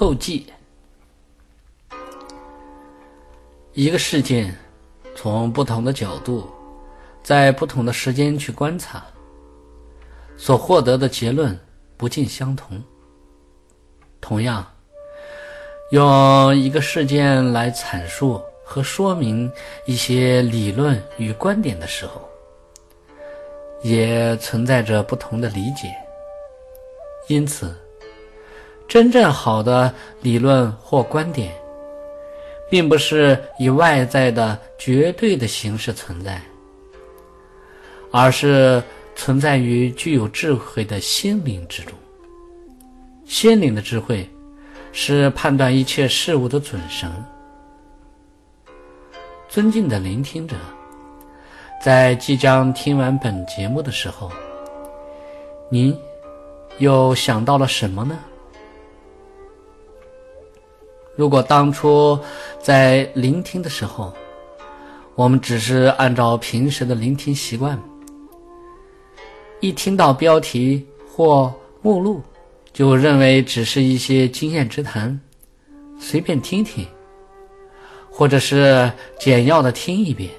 后记。一个事件，从不同的角度，在不同的时间去观察，所获得的结论不尽相同。同样，用一个事件来阐述和说明一些理论与观点的时候，也存在着不同的理解。因此，真正好的理论或观点，并不是以外在的绝对的形式存在，而是存在于具有智慧的心灵之中。心灵的智慧是判断一切事物的准绳。尊敬的聆听者，在即将听完本节目的时候，您又想到了什么呢？如果当初在聆听的时候，我们只是按照平时的聆听习惯，一听到标题或目录，就认为只是一些经验之谈，随便听听，或者是简要的听一遍，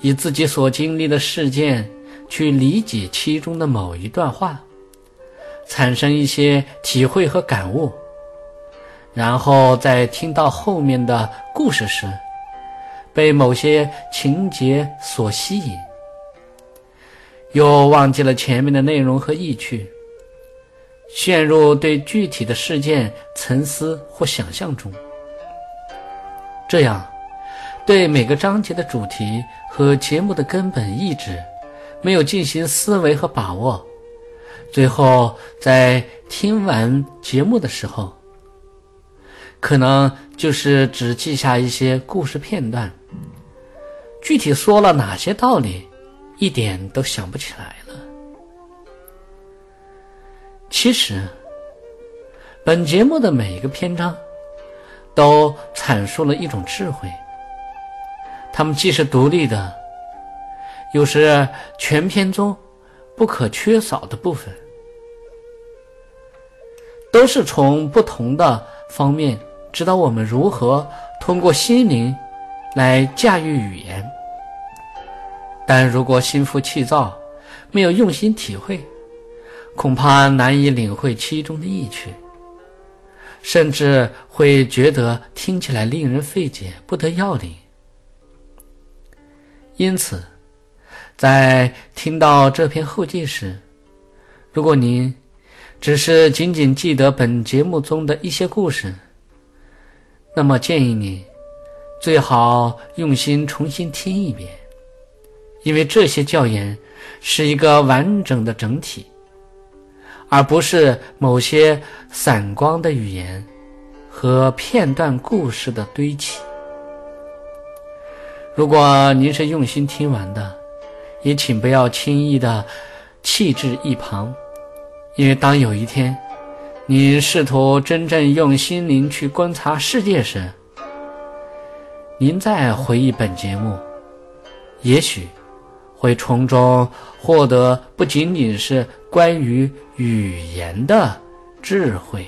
以自己所经历的事件去理解其中的某一段话，产生一些体会和感悟，然后在听到后面的故事时，被某些情节所吸引，又忘记了前面的内容和意趣。陷入对具体的事件沉思或想象中，这样对每个章节的主题和节目的根本意志没有进行思维和把握，最后在听完节目的时候，可能就是只记下一些故事片段，具体说了哪些道理，一点都想不起来了。其实，本节目的每一个篇章都阐述了一种智慧，它们既是独立的，又是全篇中不可缺少的部分，都是从不同的方面指导我们如何通过心灵来驾驭语言。但如果心浮气躁，没有用心体会，恐怕难以领会其中的意趣，甚至会觉得听起来令人费解，不得要领。因此，在听到这篇后记时，如果您只是仅仅记得本节目中的一些故事，那么建议你最好用心重新听一遍，因为这些教研是一个完整的整体。而不是某些散光的语言和片段故事的堆砌。如果您是用心听完的，也请不要轻易的弃置一旁，因为当有一天你试图真正用心灵去观察世界时，您再回忆本节目，也许。会从中获得不仅仅是关于语言的智慧。